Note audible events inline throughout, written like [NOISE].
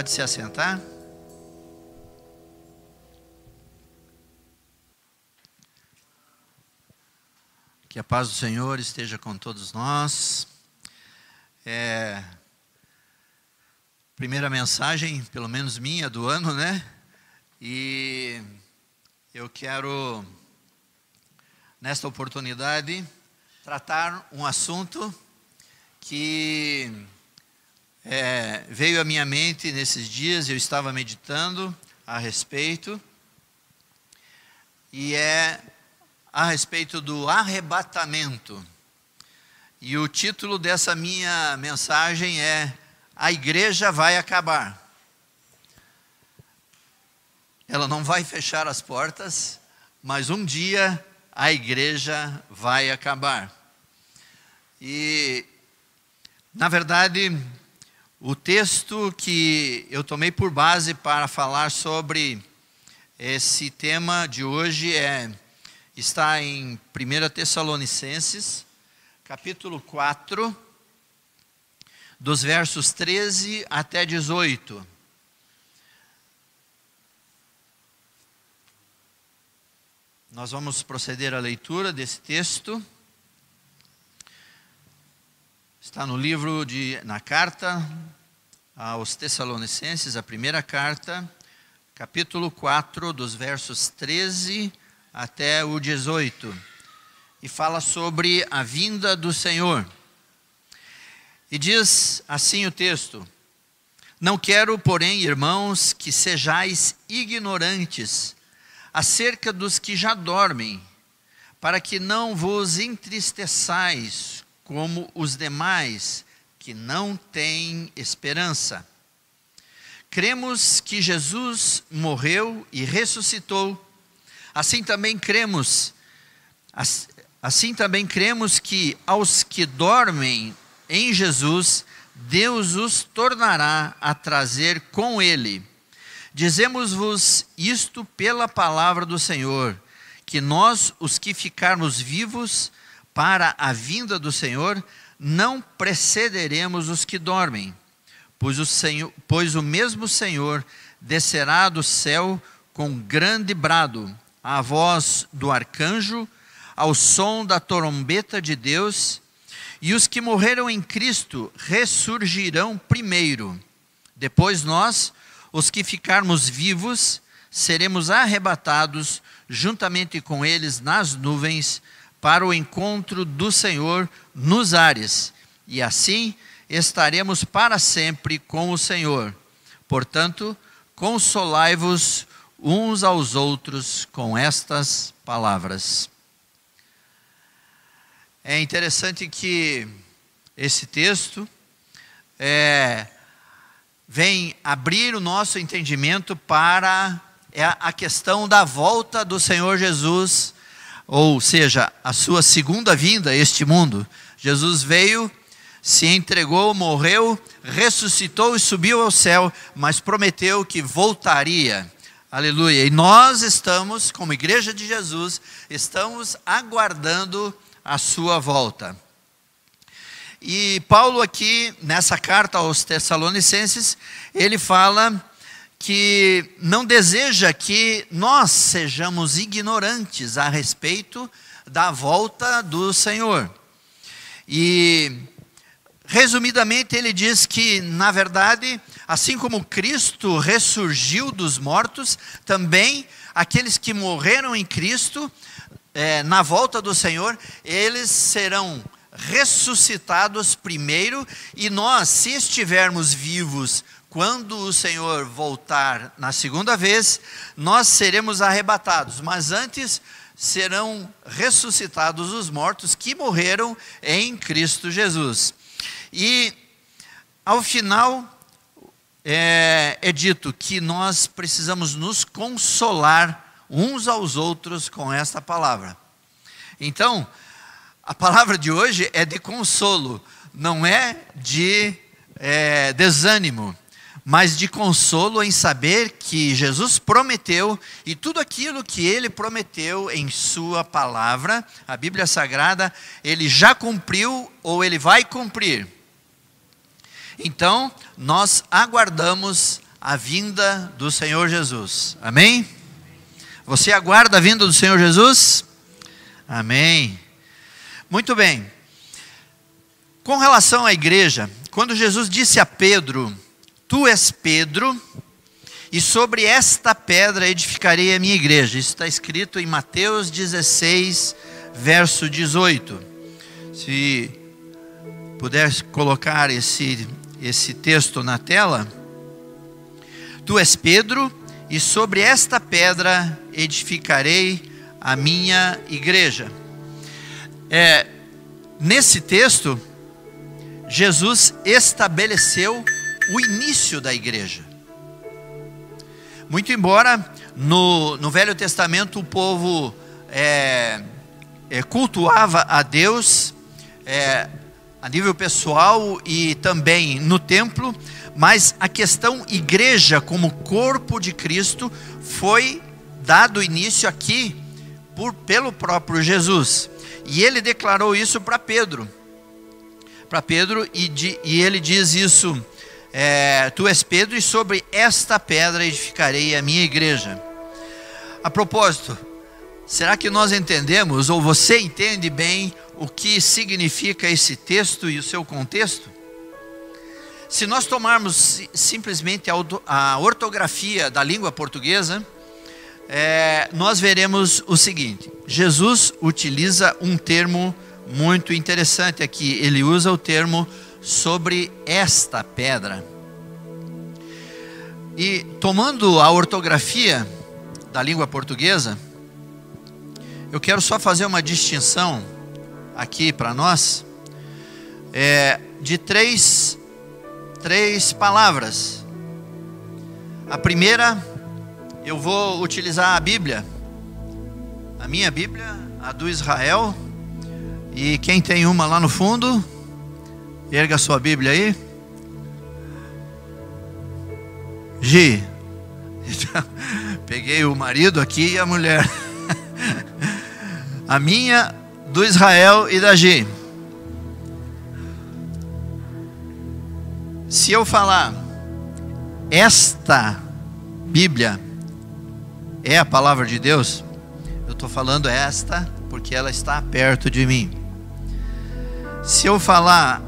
Pode se assentar. Que a paz do Senhor esteja com todos nós. É, primeira mensagem, pelo menos minha, do ano, né? E eu quero, nesta oportunidade, tratar um assunto que é, veio à minha mente nesses dias, eu estava meditando a respeito, e é a respeito do arrebatamento. E o título dessa minha mensagem é A Igreja vai acabar. Ela não vai fechar as portas, mas um dia a igreja vai acabar. E, na verdade, o texto que eu tomei por base para falar sobre esse tema de hoje é está em 1 Tessalonicenses, capítulo 4, dos versos 13 até 18. Nós vamos proceder à leitura desse texto. Está no livro de na carta aos Tessalonicenses, a primeira carta, capítulo 4, dos versos 13 até o 18, e fala sobre a vinda do Senhor. E diz assim o texto: Não quero, porém, irmãos, que sejais ignorantes acerca dos que já dormem, para que não vos entristeçais como os demais que não têm esperança. Cremos que Jesus morreu e ressuscitou Assim também cremos, assim também cremos que aos que dormem em Jesus, Deus os tornará a trazer com ele. Dizemos-vos isto pela palavra do Senhor, que nós, os que ficarmos vivos para a vinda do Senhor, não precederemos os que dormem, pois o, Senhor, pois o mesmo Senhor descerá do céu com grande brado, à voz do arcanjo, ao som da trombeta de Deus, e os que morreram em Cristo ressurgirão primeiro. Depois nós, os que ficarmos vivos, seremos arrebatados juntamente com eles nas nuvens para o encontro do Senhor nos ares, e assim estaremos para sempre com o Senhor. Portanto, consolai-vos uns aos outros com estas palavras. É interessante que esse texto é, vem abrir o nosso entendimento para é, a questão da volta do Senhor Jesus, ou seja, a sua segunda vinda a este mundo. Jesus veio, se entregou, morreu, ressuscitou e subiu ao céu, mas prometeu que voltaria Aleluia. E nós estamos, como igreja de Jesus, estamos aguardando a sua volta. E Paulo aqui, nessa carta aos Tessalonicenses, ele fala que não deseja que nós sejamos ignorantes a respeito da volta do Senhor. E resumidamente ele diz que, na verdade, Assim como Cristo ressurgiu dos mortos, também aqueles que morreram em Cristo, é, na volta do Senhor, eles serão ressuscitados primeiro, e nós, se estivermos vivos quando o Senhor voltar na segunda vez, nós seremos arrebatados, mas antes serão ressuscitados os mortos que morreram em Cristo Jesus. E ao final é, é dito que nós precisamos nos consolar uns aos outros com esta palavra. Então, a palavra de hoje é de consolo, não é de é, desânimo, mas de consolo em saber que Jesus prometeu e tudo aquilo que ele prometeu em Sua palavra, a Bíblia Sagrada, ele já cumpriu ou ele vai cumprir. Então, nós aguardamos a vinda do Senhor Jesus. Amém? Você aguarda a vinda do Senhor Jesus? Amém. Muito bem. Com relação à igreja, quando Jesus disse a Pedro: Tu és Pedro, e sobre esta pedra edificarei a minha igreja. Isso está escrito em Mateus 16, verso 18. Se puder colocar esse, esse texto na tela. Tu és Pedro, e sobre esta pedra edificarei a minha igreja. É, nesse texto, Jesus estabeleceu o início da igreja. Muito embora no, no Velho Testamento o povo é, é, cultuava a Deus é, a nível pessoal e também no templo, mas a questão igreja como corpo de Cristo foi dado início aqui por, pelo próprio Jesus. E ele declarou isso para Pedro para Pedro e, de, e, ele diz isso: é, Tu és Pedro, e sobre esta pedra edificarei a minha igreja. A propósito, será que nós entendemos, ou você entende bem, o que significa esse texto e o seu contexto? Se nós tomarmos simplesmente a ortografia da língua portuguesa, é, nós veremos o seguinte: Jesus utiliza um termo muito interessante aqui. Ele usa o termo sobre esta pedra. E tomando a ortografia da língua portuguesa, eu quero só fazer uma distinção aqui para nós é, de três, três palavras. A primeira, eu vou utilizar a Bíblia, a minha Bíblia, a do Israel e quem tem uma lá no fundo, erga a sua Bíblia aí. Gi, [LAUGHS] peguei o marido aqui e a mulher. [LAUGHS] a minha, do Israel e da Gi. Se eu falar, esta Bíblia é a palavra de Deus, eu estou falando esta porque ela está perto de mim. Se eu falar,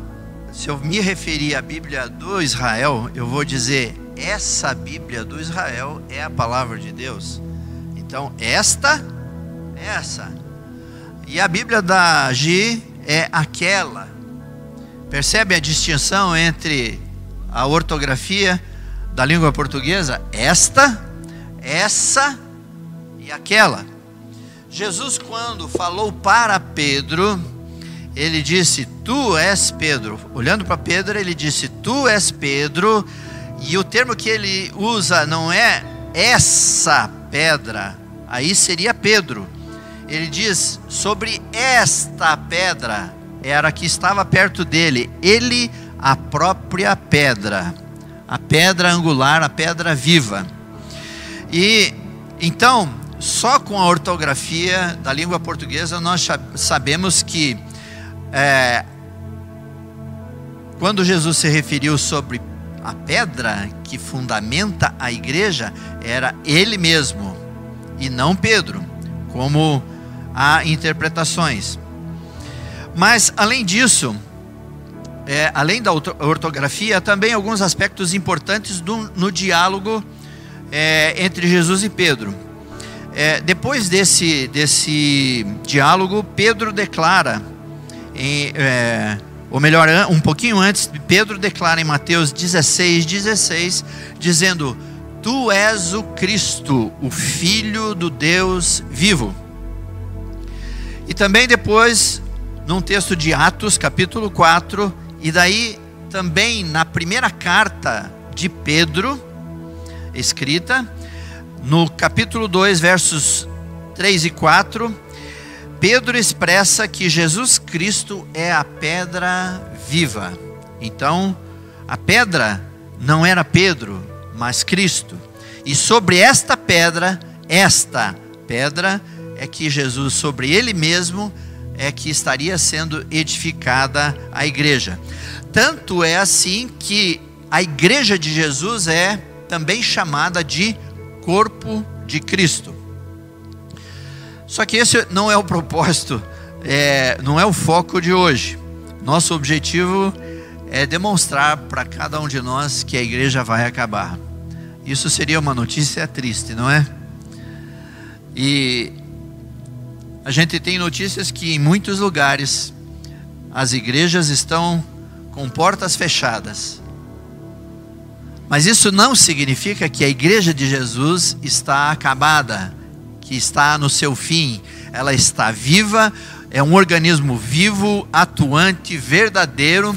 se eu me referir à Bíblia do Israel, eu vou dizer: essa Bíblia do Israel é a palavra de Deus. Então, esta, essa. E a Bíblia da Gi é aquela. Percebe a distinção entre a ortografia da língua portuguesa? Esta, essa e aquela. Jesus, quando falou para Pedro, ele disse: Tu és Pedro. Olhando para Pedro, ele disse: Tu és Pedro. E o termo que ele usa não é essa pedra, aí seria Pedro. Ele diz: Sobre esta pedra, era que estava perto dele, ele, a própria pedra, a pedra angular, a pedra viva. E então, só com a ortografia da língua portuguesa, nós sabemos que é, quando Jesus se referiu sobre a pedra que fundamenta a igreja, era ele mesmo e não Pedro, como há interpretações. Mas, além disso, é, além da ortografia, também alguns aspectos importantes do, no diálogo é, entre Jesus e Pedro. É, depois desse, desse diálogo, Pedro declara em, é, ou melhor, um pouquinho antes, Pedro declara em Mateus 16, 16, dizendo: Tu és o Cristo, o Filho do Deus vivo. E também depois, num texto de Atos, capítulo 4, e daí também na primeira carta de Pedro, escrita, no capítulo 2, versos 3 e 4, Pedro expressa que Jesus Cristo é a pedra viva. Então, a pedra não era Pedro, mas Cristo. E sobre esta pedra, esta pedra, é que Jesus, sobre ele mesmo, é que estaria sendo edificada a igreja. Tanto é assim que a igreja de Jesus é também chamada de corpo de Cristo. Só que esse não é o propósito, é, não é o foco de hoje. Nosso objetivo é demonstrar para cada um de nós que a igreja vai acabar. Isso seria uma notícia triste, não é? E a gente tem notícias que em muitos lugares as igrejas estão com portas fechadas. Mas isso não significa que a igreja de Jesus está acabada, que está no seu fim. Ela está viva, é um organismo vivo, atuante, verdadeiro,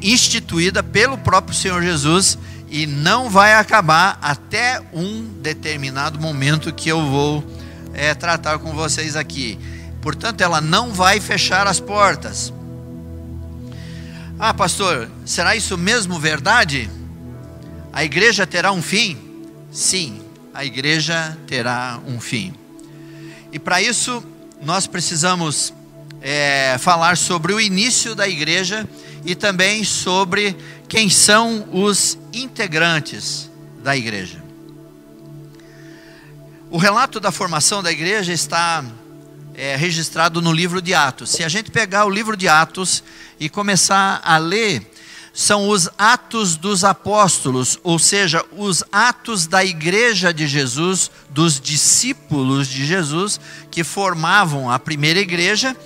instituída pelo próprio Senhor Jesus e não vai acabar até um determinado momento que eu vou é, tratar com vocês aqui. Portanto, ela não vai fechar as portas. Ah, pastor, será isso mesmo verdade? A igreja terá um fim? Sim, a igreja terá um fim. E para isso, nós precisamos é, falar sobre o início da igreja e também sobre quem são os integrantes da igreja. O relato da formação da igreja está é, registrado no livro de Atos. Se a gente pegar o livro de Atos e começar a ler, são os atos dos apóstolos, ou seja, os atos da igreja de Jesus, dos discípulos de Jesus, que formavam a primeira igreja,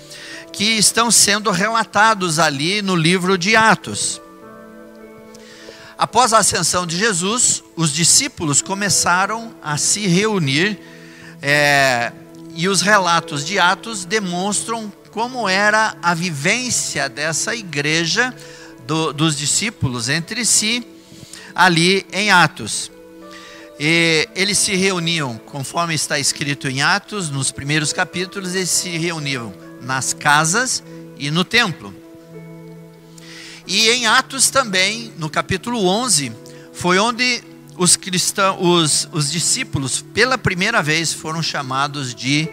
que estão sendo relatados ali no livro de Atos. Após a ascensão de Jesus, os discípulos começaram a se reunir é, e os relatos de Atos demonstram como era a vivência dessa igreja do, dos discípulos entre si ali em Atos. E eles se reuniam, conforme está escrito em Atos, nos primeiros capítulos, eles se reuniam nas casas e no templo. E em Atos também, no capítulo 11, foi onde os cristãos, os, os discípulos, pela primeira vez, foram chamados de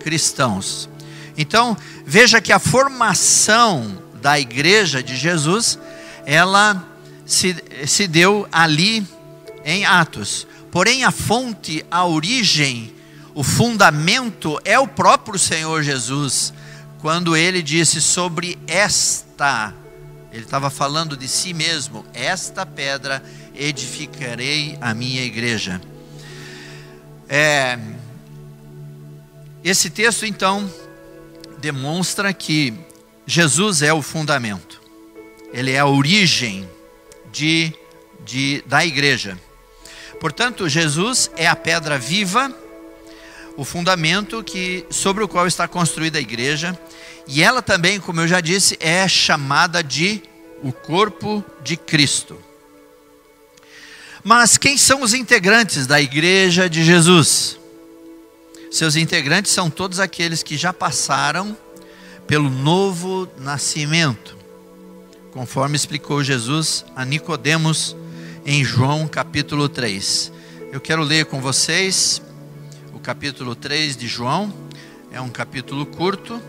cristãos. Então, veja que a formação da igreja de Jesus, ela se, se deu ali em Atos. Porém, a fonte, a origem, o fundamento é o próprio Senhor Jesus, quando ele disse sobre esta ele estava falando de si mesmo: Esta pedra edificarei a minha igreja. É, esse texto, então, demonstra que Jesus é o fundamento, ele é a origem de, de, da igreja. Portanto, Jesus é a pedra viva, o fundamento que, sobre o qual está construída a igreja, e ela também, como eu já disse, é chamada de o corpo de Cristo. Mas quem são os integrantes da igreja de Jesus? Seus integrantes são todos aqueles que já passaram pelo novo nascimento, conforme explicou Jesus a Nicodemos em João capítulo 3. Eu quero ler com vocês o capítulo 3 de João. É um capítulo curto,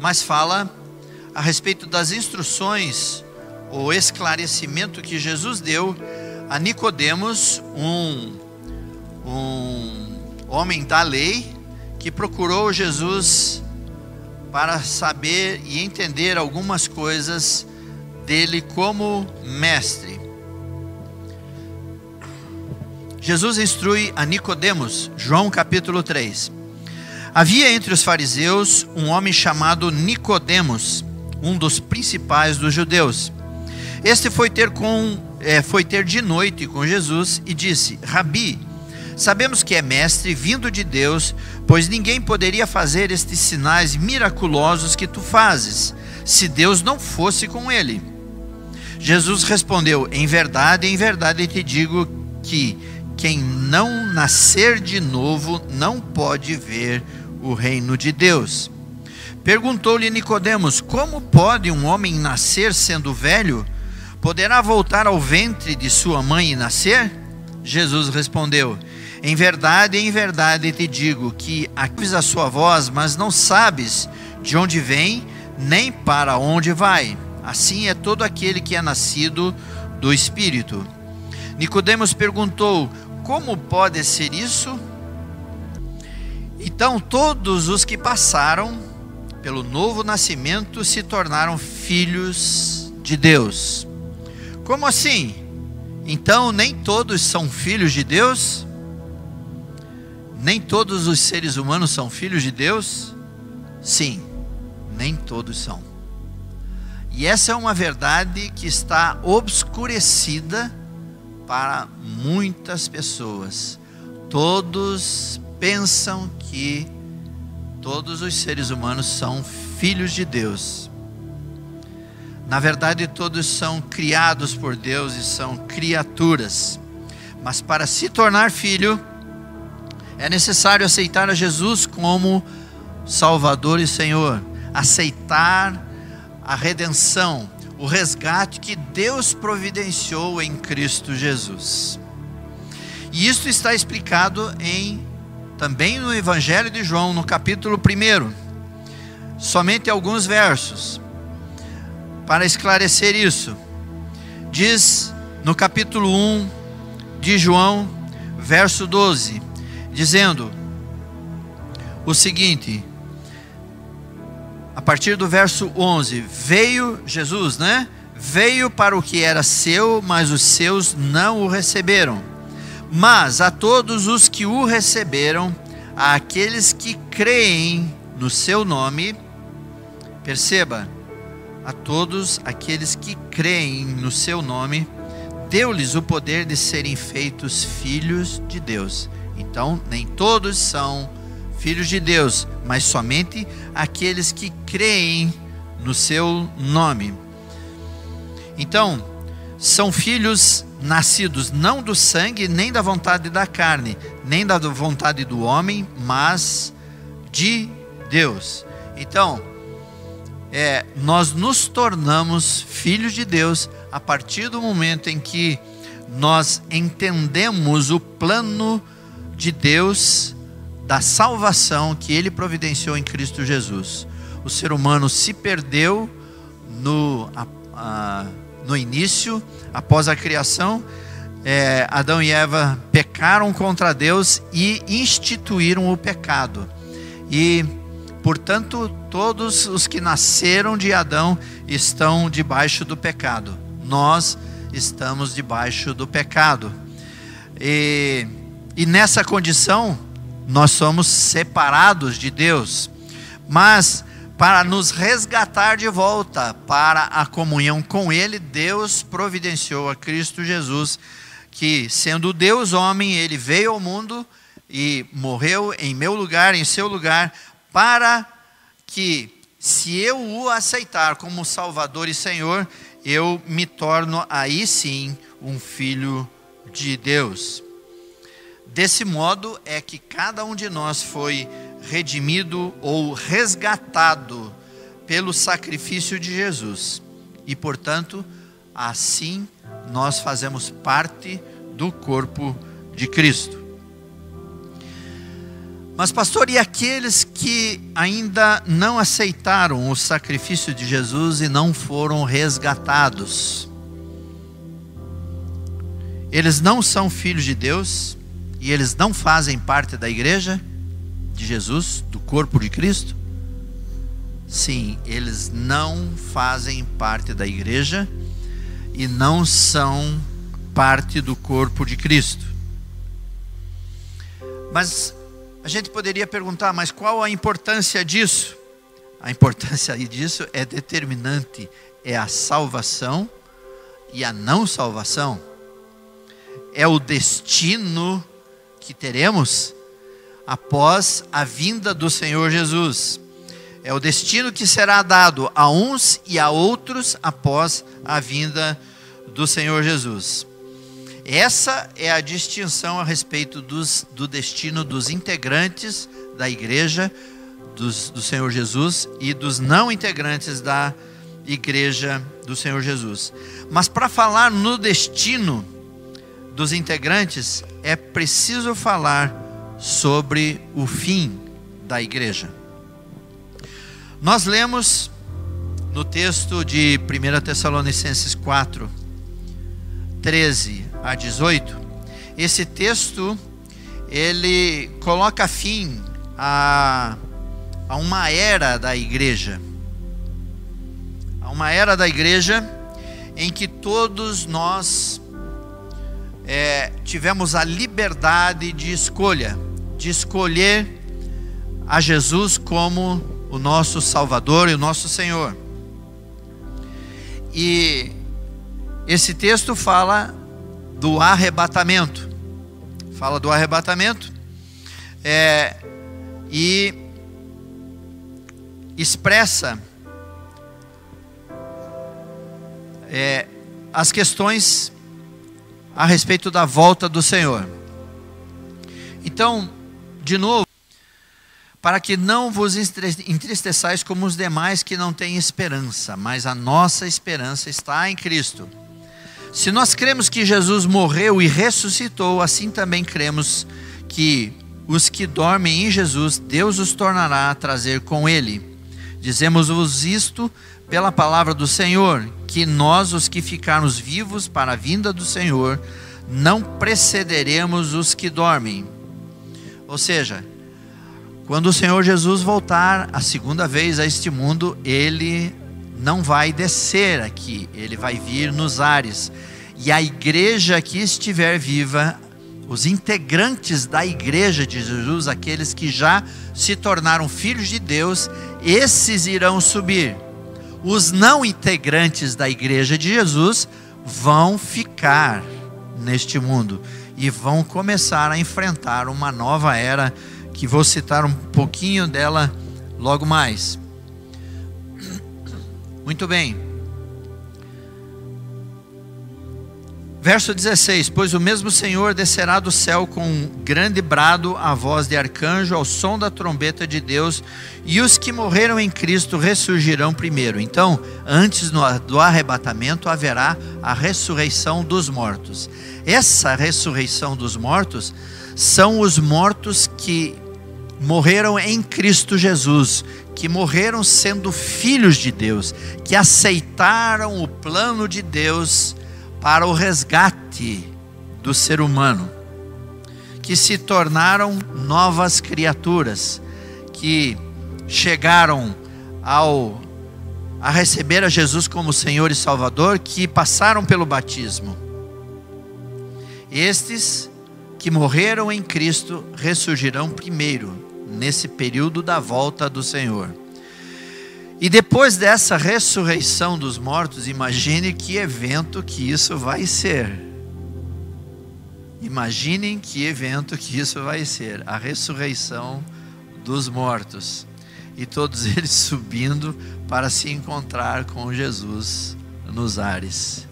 mas fala a respeito das instruções ou esclarecimento que Jesus deu a Nicodemos, um, um homem da lei que procurou Jesus para saber e entender algumas coisas dele como mestre. Jesus instrui a Nicodemos, João capítulo 3. Havia entre os fariseus um homem chamado Nicodemos, um dos principais dos judeus. Este foi ter com é, foi ter de noite com Jesus e disse: Rabi, sabemos que é mestre vindo de Deus, pois ninguém poderia fazer estes sinais miraculosos que tu fazes, se Deus não fosse com ele. Jesus respondeu: Em verdade, em verdade te digo que quem não nascer de novo não pode ver o reino de Deus. Perguntou-lhe Nicodemos: Como pode um homem nascer sendo velho? Poderá voltar ao ventre de sua mãe e nascer? Jesus respondeu: Em verdade, em verdade te digo que ouves a sua voz, mas não sabes de onde vem, nem para onde vai. Assim é todo aquele que é nascido do Espírito. Nicodemos perguntou: Como pode ser isso? Então todos os que passaram pelo novo nascimento se tornaram filhos de Deus. Como assim? Então nem todos são filhos de Deus? Nem todos os seres humanos são filhos de Deus? Sim, nem todos são. E essa é uma verdade que está obscurecida para muitas pessoas. Todos pensam que todos os seres humanos são filhos de Deus. Na verdade, todos são criados por Deus e são criaturas. Mas para se tornar filho, é necessário aceitar a Jesus como Salvador e Senhor, aceitar a redenção, o resgate que Deus providenciou em Cristo Jesus. E isso está explicado em também no Evangelho de João, no capítulo 1, somente alguns versos, para esclarecer isso. Diz no capítulo 1 de João, verso 12, dizendo o seguinte: a partir do verso 11: Veio Jesus, né? Veio para o que era seu, mas os seus não o receberam. Mas a todos os que o receberam, àqueles que creem no seu nome, perceba, a todos aqueles que creem no seu nome, deu-lhes o poder de serem feitos filhos de Deus. Então, nem todos são filhos de Deus, mas somente aqueles que creem no seu nome. Então, são filhos nascidos não do sangue, nem da vontade da carne, nem da vontade do homem, mas de Deus. Então, é, nós nos tornamos filhos de Deus a partir do momento em que nós entendemos o plano de Deus da salvação que Ele providenciou em Cristo Jesus. O ser humano se perdeu no, a, a, no início após a criação, é, Adão e Eva pecaram contra Deus e instituíram o pecado. E, portanto, todos os que nasceram de Adão estão debaixo do pecado. Nós estamos debaixo do pecado. E, e nessa condição, nós somos separados de Deus. Mas para nos resgatar de volta para a comunhão com Ele, Deus providenciou a Cristo Jesus, que, sendo Deus homem, ele veio ao mundo e morreu em meu lugar, em seu lugar, para que, se eu o aceitar como Salvador e Senhor, eu me torno aí sim um filho de Deus. Desse modo é que cada um de nós foi redimido ou resgatado pelo sacrifício de Jesus. E, portanto, assim nós fazemos parte do corpo de Cristo. Mas, pastor, e aqueles que ainda não aceitaram o sacrifício de Jesus e não foram resgatados? Eles não são filhos de Deus e eles não fazem parte da igreja? de Jesus, do corpo de Cristo? Sim, eles não fazem parte da igreja e não são parte do corpo de Cristo. Mas a gente poderia perguntar, mas qual a importância disso? A importância disso é determinante, é a salvação e a não salvação. É o destino que teremos após a vinda do Senhor Jesus. É o destino que será dado a uns e a outros após a vinda do Senhor Jesus. Essa é a distinção a respeito dos, do destino dos integrantes da igreja dos, do Senhor Jesus e dos não integrantes da igreja do Senhor Jesus. Mas para falar no destino dos integrantes, é preciso falar sobre o fim da igreja. Nós lemos no texto de 1 Tessalonicenses 4, 13 a 18, esse texto ele coloca fim a, a uma era da igreja. A uma era da igreja em que todos nós é, tivemos a liberdade de escolha, de escolher a Jesus como o nosso Salvador e o nosso Senhor. E esse texto fala do arrebatamento, fala do arrebatamento, é, e expressa é, as questões a respeito da volta do Senhor. Então, de novo, para que não vos entristeçais como os demais que não têm esperança, mas a nossa esperança está em Cristo. Se nós cremos que Jesus morreu e ressuscitou, assim também cremos que os que dormem em Jesus, Deus os tornará a trazer com ele. Dizemos-vos isto pela palavra do Senhor, que nós, os que ficarmos vivos para a vinda do Senhor, não precederemos os que dormem. Ou seja, quando o Senhor Jesus voltar a segunda vez a este mundo, ele não vai descer aqui, ele vai vir nos ares. E a igreja que estiver viva, os integrantes da igreja de Jesus, aqueles que já se tornaram filhos de Deus, esses irão subir os não integrantes da igreja de Jesus vão ficar neste mundo e vão começar a enfrentar uma nova era que vou citar um pouquinho dela logo mais. Muito bem. Verso 16: Pois o mesmo Senhor descerá do céu com um grande brado, a voz de arcanjo, ao som da trombeta de Deus, e os que morreram em Cristo ressurgirão primeiro. Então, antes do arrebatamento, haverá a ressurreição dos mortos. Essa ressurreição dos mortos são os mortos que morreram em Cristo Jesus, que morreram sendo filhos de Deus, que aceitaram o plano de Deus para o resgate do ser humano, que se tornaram novas criaturas, que chegaram ao a receber a Jesus como Senhor e Salvador, que passaram pelo batismo. Estes que morreram em Cristo ressurgirão primeiro nesse período da volta do Senhor. E depois dessa ressurreição dos mortos, imagine que evento que isso vai ser. Imaginem que evento que isso vai ser, a ressurreição dos mortos. E todos [LAUGHS] eles subindo para se encontrar com Jesus nos ares.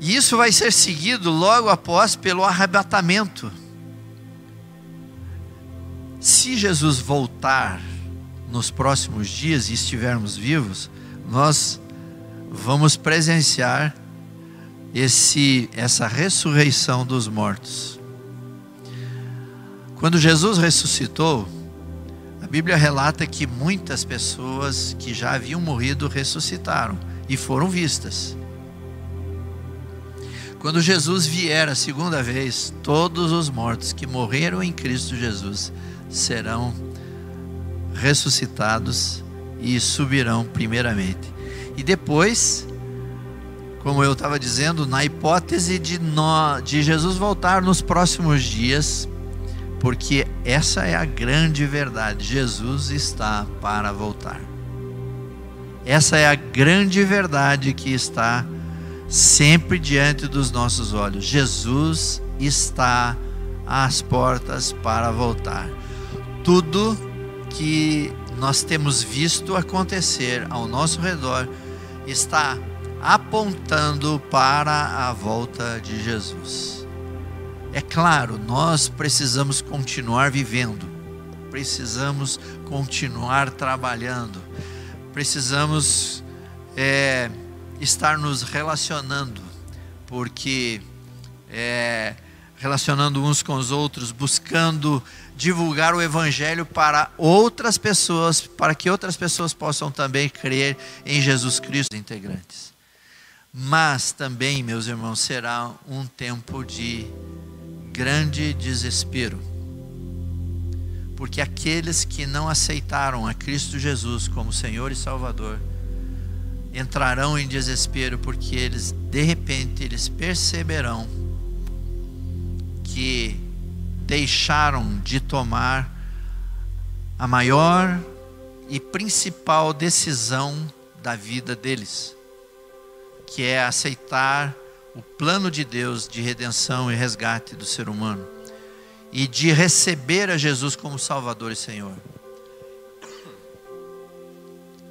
E isso vai ser seguido logo após pelo arrebatamento. Se Jesus voltar, nos próximos dias e estivermos vivos, nós vamos presenciar esse essa ressurreição dos mortos. Quando Jesus ressuscitou, a Bíblia relata que muitas pessoas que já haviam morrido ressuscitaram e foram vistas. Quando Jesus vier a segunda vez, todos os mortos que morreram em Cristo Jesus serão e subirão primeiramente. E depois, como eu estava dizendo, na hipótese de, nós, de Jesus voltar nos próximos dias, porque essa é a grande verdade: Jesus está para voltar. Essa é a grande verdade que está sempre diante dos nossos olhos. Jesus está às portas para voltar. Tudo que nós temos visto acontecer ao nosso redor está apontando para a volta de Jesus. É claro, nós precisamos continuar vivendo, precisamos continuar trabalhando, precisamos é, estar nos relacionando, porque é, relacionando uns com os outros, buscando divulgar o Evangelho para outras pessoas, para que outras pessoas possam também crer em Jesus Cristo, integrantes. Mas também, meus irmãos, será um tempo de grande desespero. Porque aqueles que não aceitaram a Cristo Jesus como Senhor e Salvador entrarão em desespero porque eles de repente eles perceberão que deixaram de tomar a maior e principal decisão da vida deles, que é aceitar o plano de Deus de redenção e resgate do ser humano e de receber a Jesus como Salvador e Senhor.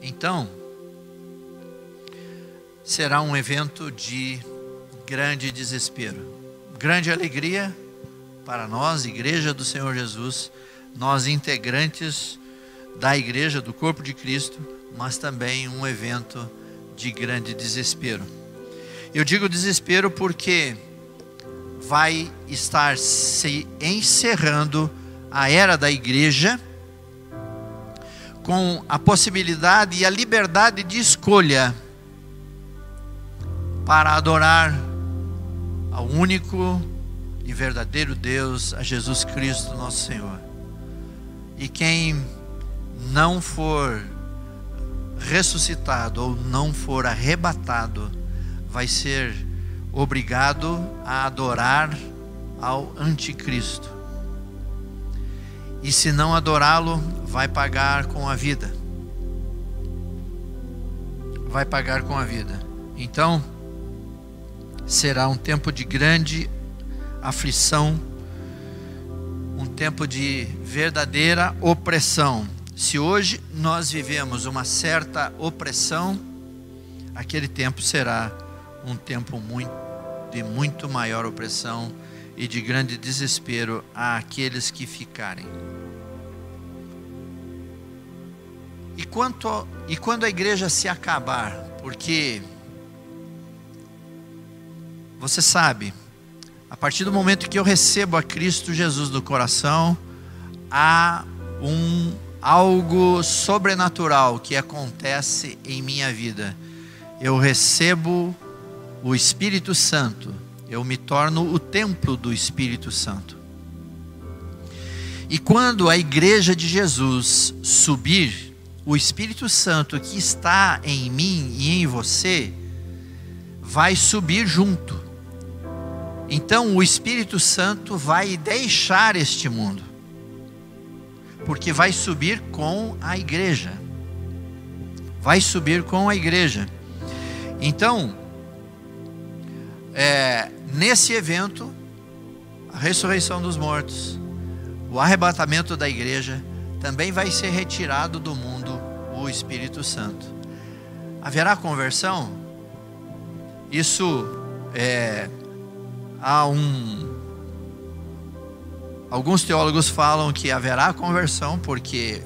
Então, será um evento de grande desespero, grande alegria para nós, Igreja do Senhor Jesus, nós integrantes da Igreja, do Corpo de Cristo, mas também um evento de grande desespero. Eu digo desespero porque vai estar se encerrando a era da igreja com a possibilidade e a liberdade de escolha para adorar ao único e verdadeiro Deus, a Jesus Cristo, nosso Senhor. E quem não for ressuscitado ou não for arrebatado, vai ser obrigado a adorar ao anticristo. E se não adorá-lo, vai pagar com a vida. Vai pagar com a vida. Então, será um tempo de grande aflição, um tempo de verdadeira opressão. Se hoje nós vivemos uma certa opressão, aquele tempo será um tempo muito, de muito maior opressão e de grande desespero àqueles que ficarem. E, quanto, e quando a igreja se acabar, porque você sabe, a partir do momento que eu recebo a Cristo Jesus no coração, há um algo sobrenatural que acontece em minha vida. Eu recebo o Espírito Santo, eu me torno o templo do Espírito Santo. E quando a igreja de Jesus subir, o Espírito Santo que está em mim e em você vai subir junto. Então o Espírito Santo vai deixar este mundo, porque vai subir com a igreja. Vai subir com a igreja. Então, é, nesse evento, a ressurreição dos mortos, o arrebatamento da igreja, também vai ser retirado do mundo o Espírito Santo. Haverá conversão? Isso é, há um. Alguns teólogos falam que haverá conversão, porque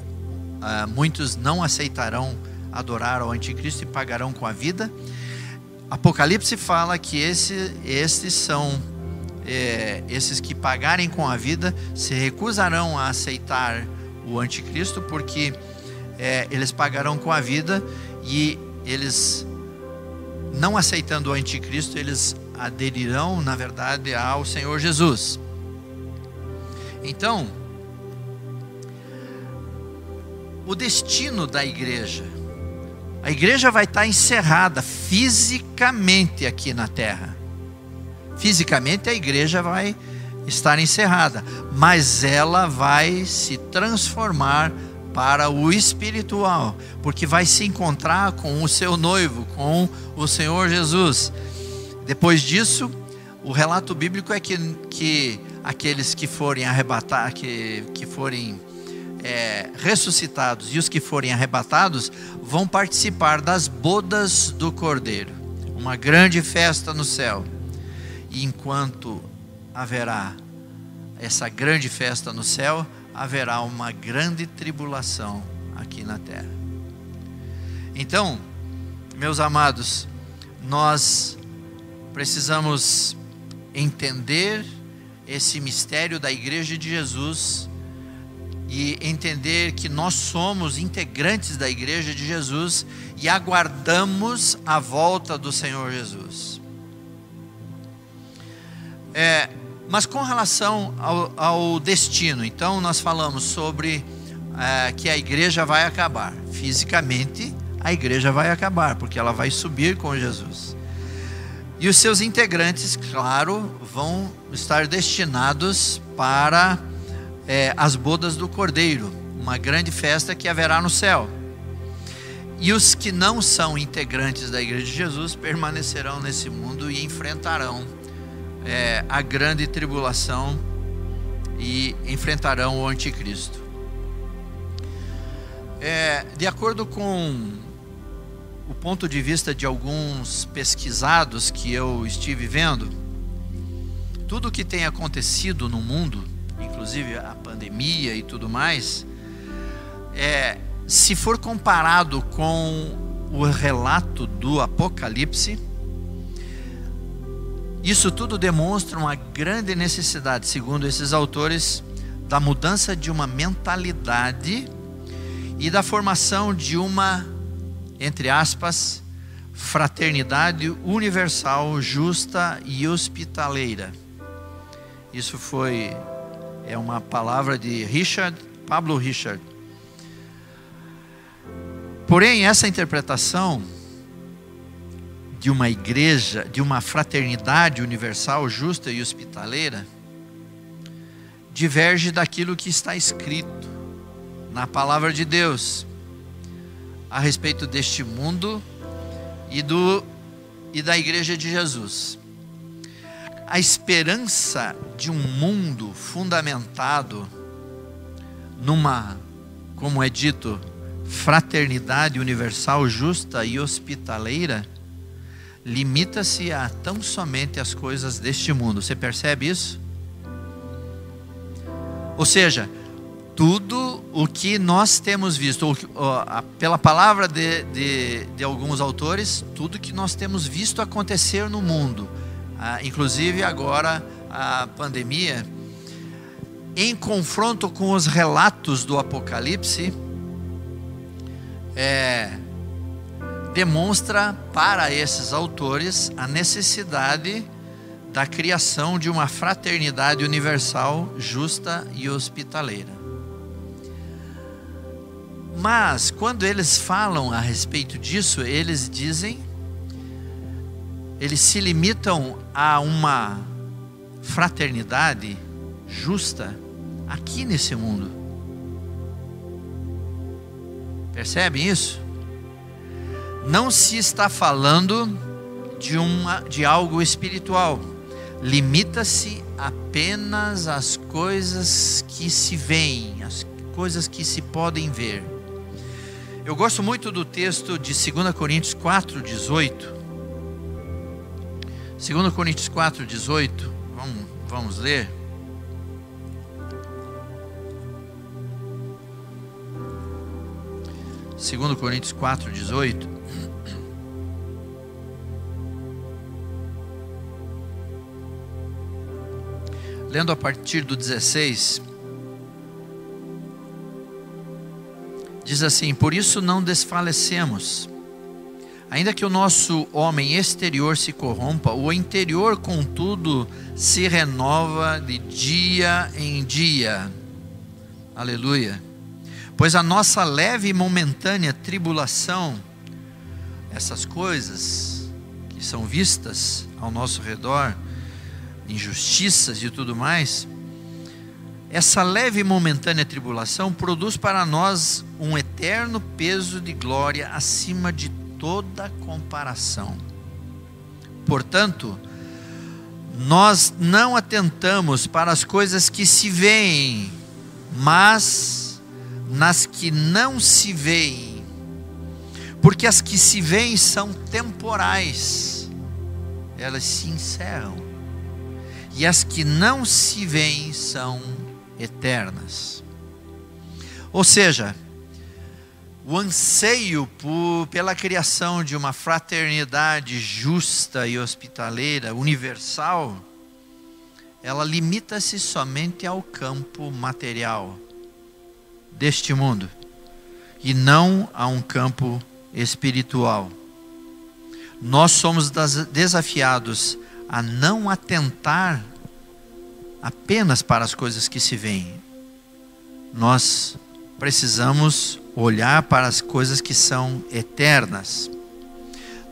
ah, muitos não aceitarão adorar ao anticristo e pagarão com a vida. Apocalipse fala que esse, esses são é, esses que pagarem com a vida se recusarão a aceitar o anticristo, porque é, eles pagarão com a vida e eles não aceitando o anticristo, eles aderirão, na verdade, ao Senhor Jesus. Então, o destino da igreja. A igreja vai estar encerrada fisicamente aqui na terra. Fisicamente a igreja vai estar encerrada, mas ela vai se transformar para o espiritual, porque vai se encontrar com o seu noivo, com o Senhor Jesus. Depois disso, o relato bíblico é que, que aqueles que forem arrebatar, que, que forem é, ressuscitados e os que forem arrebatados vão participar das bodas do Cordeiro, uma grande festa no céu. E enquanto haverá essa grande festa no céu, haverá uma grande tribulação aqui na terra. Então, meus amados, nós precisamos entender esse mistério da Igreja de Jesus e entender que nós somos integrantes da Igreja de Jesus e aguardamos a volta do Senhor Jesus. É, mas com relação ao, ao, destino, então nós falamos sobre é, que a igreja vai acabar. Fisicamente, a igreja vai acabar, porque ela vai subir com Jesus. E os seus integrantes, claro, vão estar destinados para é, as bodas do Cordeiro, uma grande festa que haverá no céu. E os que não são integrantes da Igreja de Jesus permanecerão nesse mundo e enfrentarão é, a grande tribulação e enfrentarão o anticristo. É, de acordo com o ponto de vista de alguns pesquisados que eu estive vendo, tudo o que tem acontecido no mundo, inclusive a pandemia e tudo mais, é, se for comparado com o relato do Apocalipse, isso tudo demonstra uma grande necessidade, segundo esses autores, da mudança de uma mentalidade e da formação de uma entre aspas, fraternidade universal, justa e hospitaleira. Isso foi é uma palavra de Richard Pablo Richard. Porém, essa interpretação de uma igreja, de uma fraternidade universal, justa e hospitaleira, diverge daquilo que está escrito na palavra de Deus a respeito deste mundo e do e da igreja de Jesus. A esperança de um mundo fundamentado numa, como é dito, fraternidade universal justa e hospitaleira, limita-se a tão somente as coisas deste mundo. Você percebe isso? Ou seja, tudo o que nós temos visto, pela palavra de, de, de, alguns autores, tudo que nós temos visto acontecer no mundo, ah, inclusive agora a pandemia, em confronto com os relatos do Apocalipse, é, demonstra para esses autores a necessidade da criação de uma fraternidade universal, justa e hospitaleira. Mas quando eles falam a respeito disso, eles dizem, eles se limitam a uma fraternidade justa aqui nesse mundo. Percebem isso? Não se está falando de, uma, de algo espiritual. Limita-se apenas às coisas que se veem, às coisas que se podem ver. Eu gosto muito do texto de 2 Coríntios 4, 18. 2 Coríntios 4, 18. Vamos, vamos ler. Segundo Coríntios 4, 18. Lendo a partir do 16. Diz assim: Por isso não desfalecemos. Ainda que o nosso homem exterior se corrompa, o interior, contudo, se renova de dia em dia. Aleluia. Pois a nossa leve e momentânea tribulação, essas coisas que são vistas ao nosso redor, injustiças e tudo mais, essa leve e momentânea tribulação produz para nós um eterno peso de glória acima de toda comparação. Portanto, nós não atentamos para as coisas que se veem, mas nas que não se veem. Porque as que se veem são temporais, elas se encerram. E as que não se veem são eternas. Ou seja, o anseio por, pela criação de uma fraternidade justa e hospitaleira, universal, ela limita-se somente ao campo material deste mundo e não a um campo espiritual. Nós somos desafiados a não atentar apenas para as coisas que se veem. Nós precisamos olhar para as coisas que são eternas.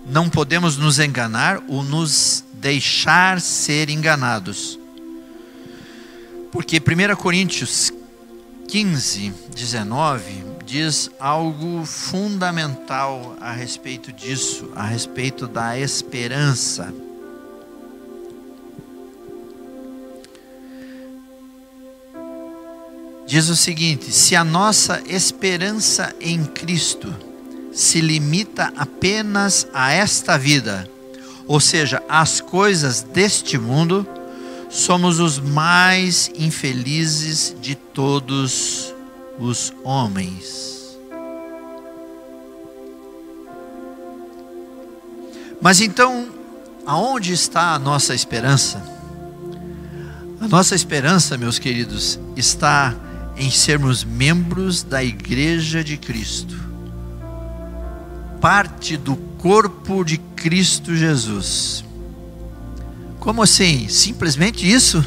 Não podemos nos enganar ou nos deixar ser enganados. Porque 1 Coríntios 15, 19 diz algo fundamental a respeito disso, a respeito da esperança. Diz o seguinte: se a nossa esperança em Cristo se limita apenas a esta vida, ou seja, às coisas deste mundo, somos os mais infelizes de todos os homens. Mas então, aonde está a nossa esperança? A nossa esperança, meus queridos, está em sermos membros da Igreja de Cristo, parte do corpo de Cristo Jesus. Como assim? Simplesmente isso?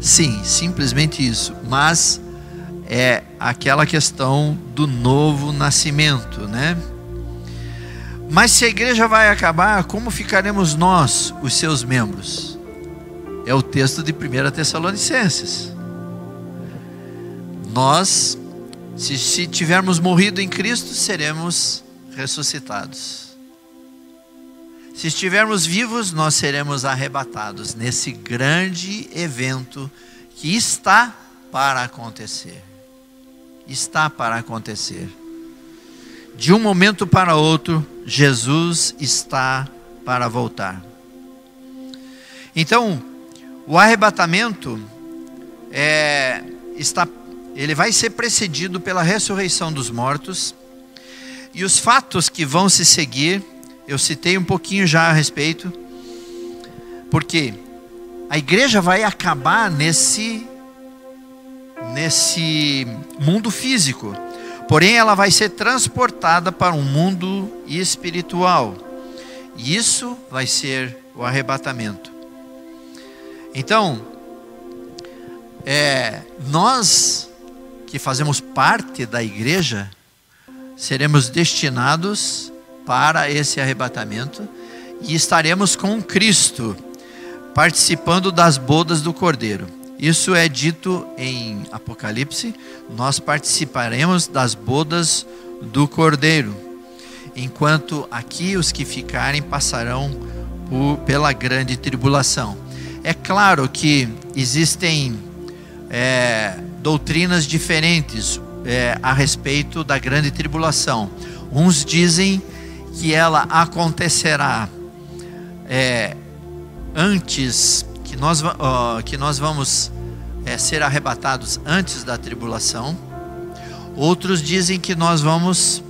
Sim, simplesmente isso. Mas é aquela questão do novo nascimento, né? Mas se a igreja vai acabar, como ficaremos nós, os seus membros? É o texto de 1 Tessalonicenses. Nós, se, se tivermos morrido em Cristo, seremos ressuscitados. Se estivermos vivos, nós seremos arrebatados nesse grande evento que está para acontecer está para acontecer. De um momento para outro, Jesus está para voltar. Então, o arrebatamento é, está, ele vai ser precedido pela ressurreição dos mortos e os fatos que vão se seguir. Eu citei um pouquinho já a respeito, porque a igreja vai acabar nesse nesse mundo físico. Porém, ela vai ser transportada para um mundo espiritual. E isso vai ser o arrebatamento. Então, é, nós que fazemos parte da igreja, seremos destinados para esse arrebatamento e estaremos com Cristo, participando das bodas do Cordeiro. Isso é dito em Apocalipse. Nós participaremos das bodas do Cordeiro, enquanto aqui os que ficarem passarão por, pela grande tribulação. É claro que existem é, doutrinas diferentes é, a respeito da grande tribulação. Uns dizem que ela acontecerá é, antes que nós, uh, que nós vamos é, ser arrebatados antes da tribulação. Outros dizem que nós vamos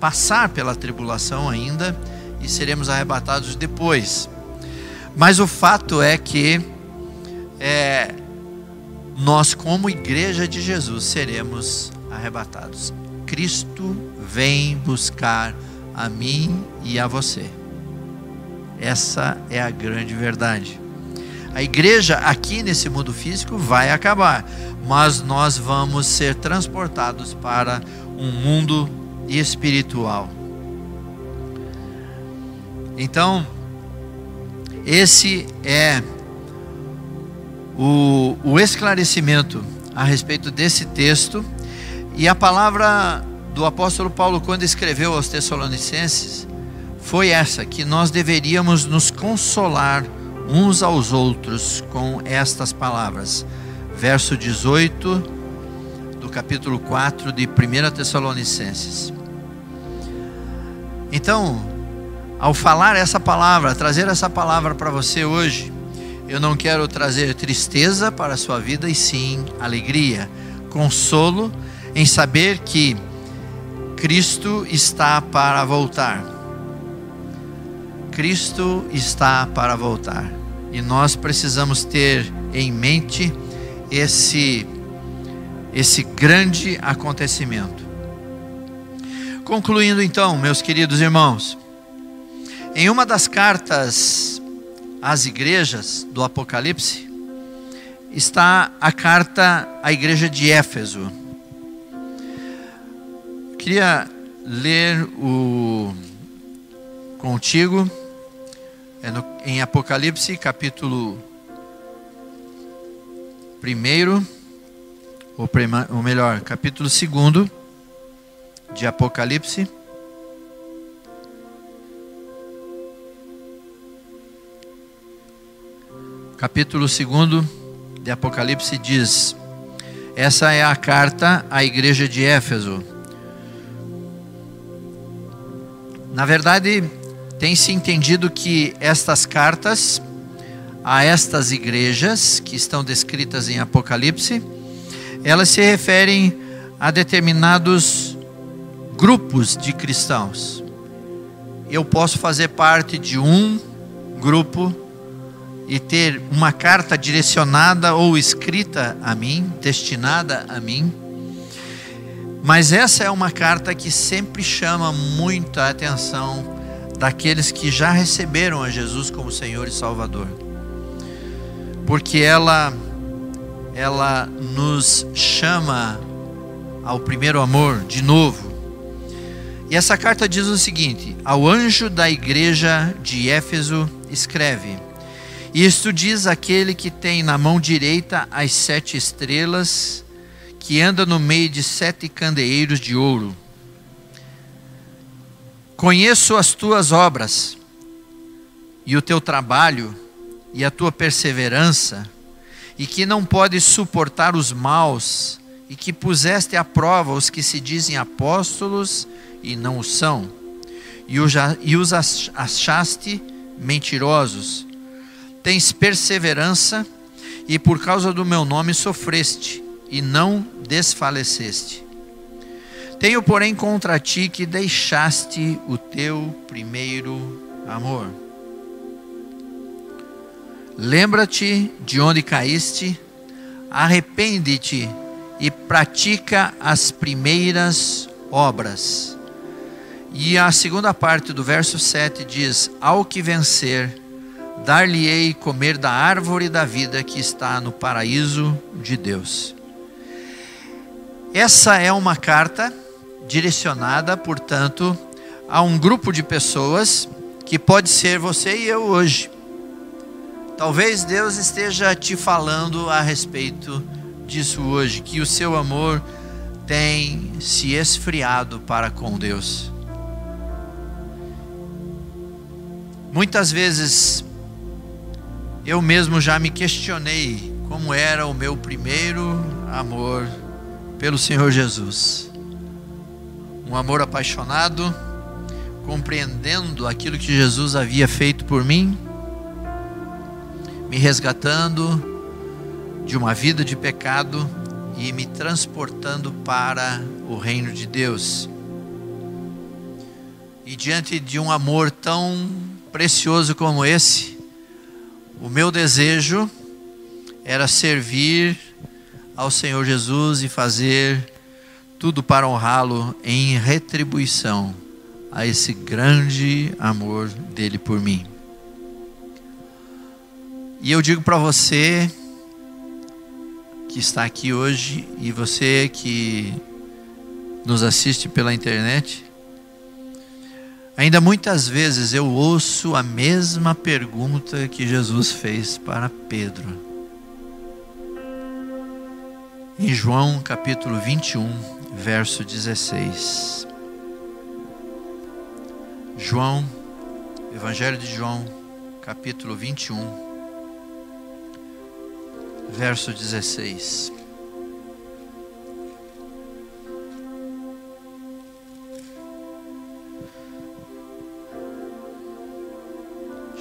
passar pela tribulação ainda e seremos arrebatados depois. Mas o fato é que é, nós, como igreja de Jesus, seremos arrebatados. Cristo vem buscar a mim e a você. Essa é a grande verdade. A igreja aqui nesse mundo físico vai acabar, mas nós vamos ser transportados para um mundo espiritual. Então, esse é o, o esclarecimento a respeito desse texto. E a palavra do apóstolo Paulo, quando escreveu aos Tessalonicenses, foi essa: que nós deveríamos nos consolar uns aos outros com estas palavras. Verso 18 do capítulo 4 de 1 Tessalonicenses. Então, ao falar essa palavra, trazer essa palavra para você hoje, eu não quero trazer tristeza para a sua vida, e sim alegria, consolo em saber que Cristo está para voltar. Cristo está para voltar. E nós precisamos ter em mente esse esse grande acontecimento. Concluindo então, meus queridos irmãos, em uma das cartas às igrejas do Apocalipse está a carta à igreja de Éfeso. Queria ler o contigo é no, em Apocalipse capítulo 1 ou, ou melhor, capítulo 2 de Apocalipse. Capítulo 2 de Apocalipse diz: Essa é a carta à igreja de Éfeso. Na verdade, tem se entendido que estas cartas a estas igrejas que estão descritas em Apocalipse elas se referem a determinados grupos de cristãos. Eu posso fazer parte de um grupo e ter uma carta direcionada ou escrita a mim, destinada a mim. Mas essa é uma carta que sempre chama muita atenção daqueles que já receberam a Jesus como Senhor e Salvador. Porque ela ela nos chama ao primeiro amor de novo. E essa carta diz o seguinte: Ao anjo da igreja de Éfeso escreve: Isto diz aquele que tem na mão direita as sete estrelas, que anda no meio de sete candeeiros de ouro. Conheço as tuas obras, e o teu trabalho, e a tua perseverança, e que não podes suportar os maus, e que puseste à prova os que se dizem apóstolos e não o são, e os achaste mentirosos. Tens perseverança, e por causa do meu nome sofreste, e não desfaleceste. Tenho, porém, contra ti que deixaste o teu primeiro amor. Lembra-te de onde caíste, arrepende-te e pratica as primeiras obras. E a segunda parte do verso 7 diz: Ao que vencer, dar-lhe-ei comer da árvore da vida que está no paraíso de Deus. Essa é uma carta direcionada, portanto, a um grupo de pessoas que pode ser você e eu hoje. Talvez Deus esteja te falando a respeito disso hoje, que o seu amor tem se esfriado para com Deus. Muitas vezes eu mesmo já me questionei como era o meu primeiro amor pelo Senhor Jesus. Um amor apaixonado, compreendendo aquilo que Jesus havia feito por mim me resgatando de uma vida de pecado e me transportando para o reino de Deus. E diante de um amor tão precioso como esse, o meu desejo era servir ao Senhor Jesus e fazer tudo para honrá-lo em retribuição a esse grande amor dele por mim. E eu digo para você que está aqui hoje e você que nos assiste pela internet, ainda muitas vezes eu ouço a mesma pergunta que Jesus fez para Pedro. Em João capítulo 21, verso 16. João, Evangelho de João, capítulo 21, verso 16.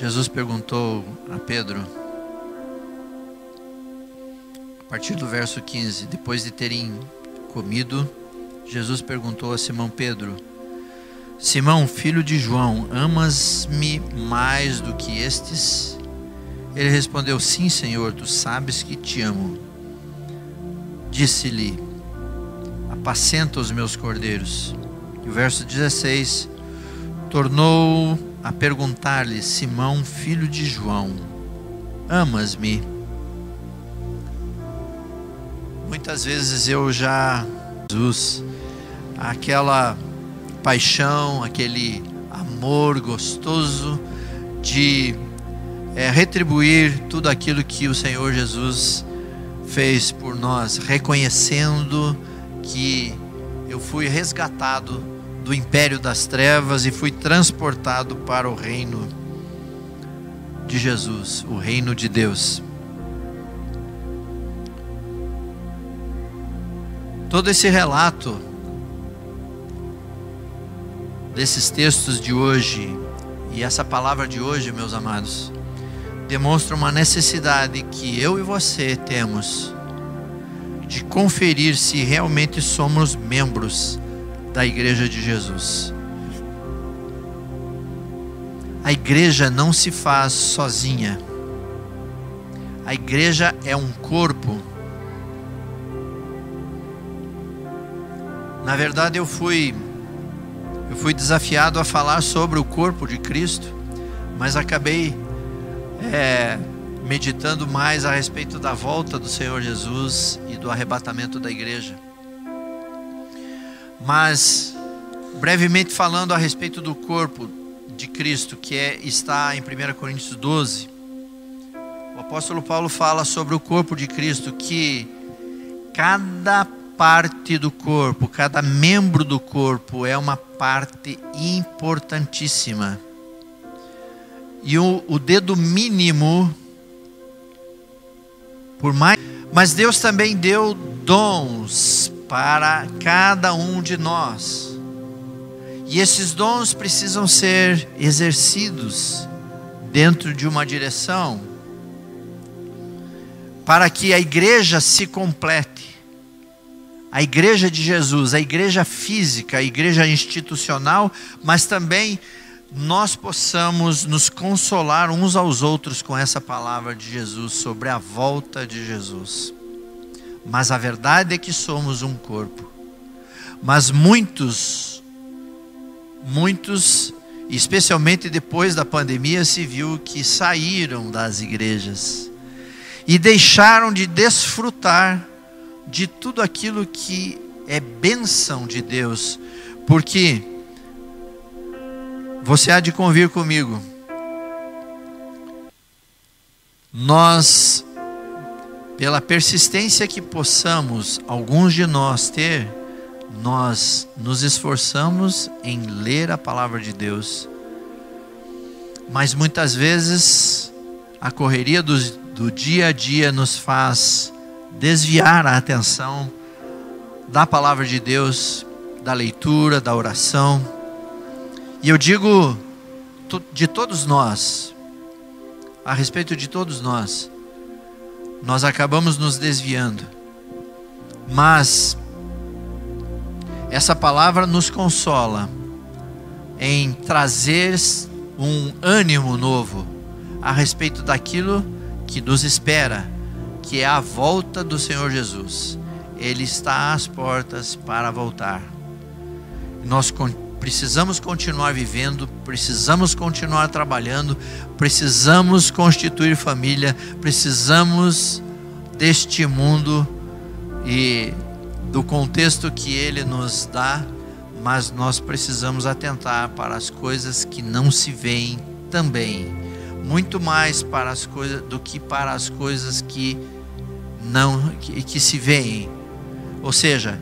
Jesus perguntou a Pedro, a partir do verso 15, depois de terem comido, Jesus perguntou a Simão Pedro: Simão, filho de João, amas-me mais do que estes? Ele respondeu: Sim, Senhor, tu sabes que te amo. Disse-lhe: Apacenta os meus cordeiros. E o verso 16 tornou a perguntar-lhe: Simão, filho de João, amas-me? Muitas vezes eu já, Jesus, aquela paixão, aquele amor gostoso de é, retribuir tudo aquilo que o Senhor Jesus fez por nós, reconhecendo que eu fui resgatado do império das trevas e fui transportado para o reino de Jesus, o reino de Deus. Todo esse relato desses textos de hoje e essa palavra de hoje, meus amados, demonstra uma necessidade que eu e você temos de conferir se realmente somos membros da Igreja de Jesus. A igreja não se faz sozinha. A igreja é um corpo. Na verdade, eu fui eu fui desafiado a falar sobre o corpo de Cristo, mas acabei é, meditando mais a respeito da volta do Senhor Jesus e do arrebatamento da igreja. Mas, brevemente falando a respeito do corpo de Cristo, que é, está em 1 Coríntios 12, o apóstolo Paulo fala sobre o corpo de Cristo, que cada parte do corpo, cada membro do corpo é uma parte importantíssima. E o, o dedo mínimo, por mais. Mas Deus também deu dons para cada um de nós. E esses dons precisam ser exercidos dentro de uma direção para que a igreja se complete a igreja de Jesus, a igreja física, a igreja institucional, mas também nós possamos nos consolar uns aos outros com essa palavra de Jesus sobre a volta de Jesus. Mas a verdade é que somos um corpo. Mas muitos, muitos, especialmente depois da pandemia, se viu que saíram das igrejas e deixaram de desfrutar de tudo aquilo que é bênção de Deus, porque você há de convir comigo, nós, pela persistência que possamos, alguns de nós ter, nós nos esforçamos em ler a palavra de Deus, mas muitas vezes a correria do, do dia a dia nos faz desviar a atenção da palavra de Deus, da leitura, da oração. E eu digo de todos nós, a respeito de todos nós, nós acabamos nos desviando. Mas essa palavra nos consola em trazer um ânimo novo a respeito daquilo que nos espera que é a volta do Senhor Jesus. Ele está às portas para voltar. Nós precisamos continuar vivendo, precisamos continuar trabalhando, precisamos constituir família, precisamos deste mundo e do contexto que ele nos dá, mas nós precisamos atentar para as coisas que não se veem também, muito mais para as coisas do que para as coisas que não que, que se veem. Ou seja,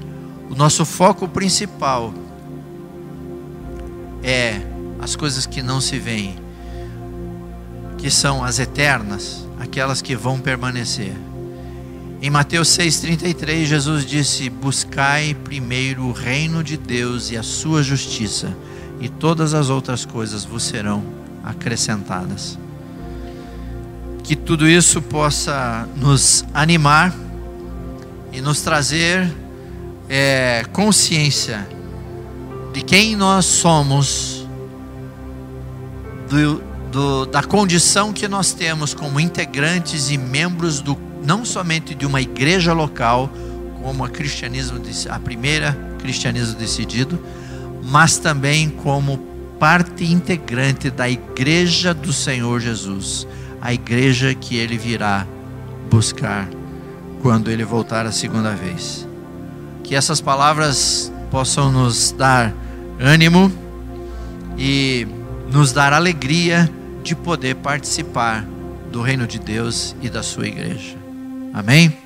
o nosso foco principal é as coisas que não se veem, que são as eternas, aquelas que vão permanecer. Em Mateus 6,33, Jesus disse: Buscai primeiro o reino de Deus e a sua justiça, e todas as outras coisas vos serão acrescentadas que tudo isso possa nos animar e nos trazer é, consciência de quem nós somos, do, do, da condição que nós temos como integrantes e membros do, não somente de uma igreja local, como a cristianismo a primeira cristianismo decidido, mas também como parte integrante da igreja do Senhor Jesus, a igreja que ele virá buscar quando ele voltar a segunda vez. Que essas palavras possam nos dar ânimo e nos dar alegria de poder participar do reino de Deus e da sua igreja. Amém?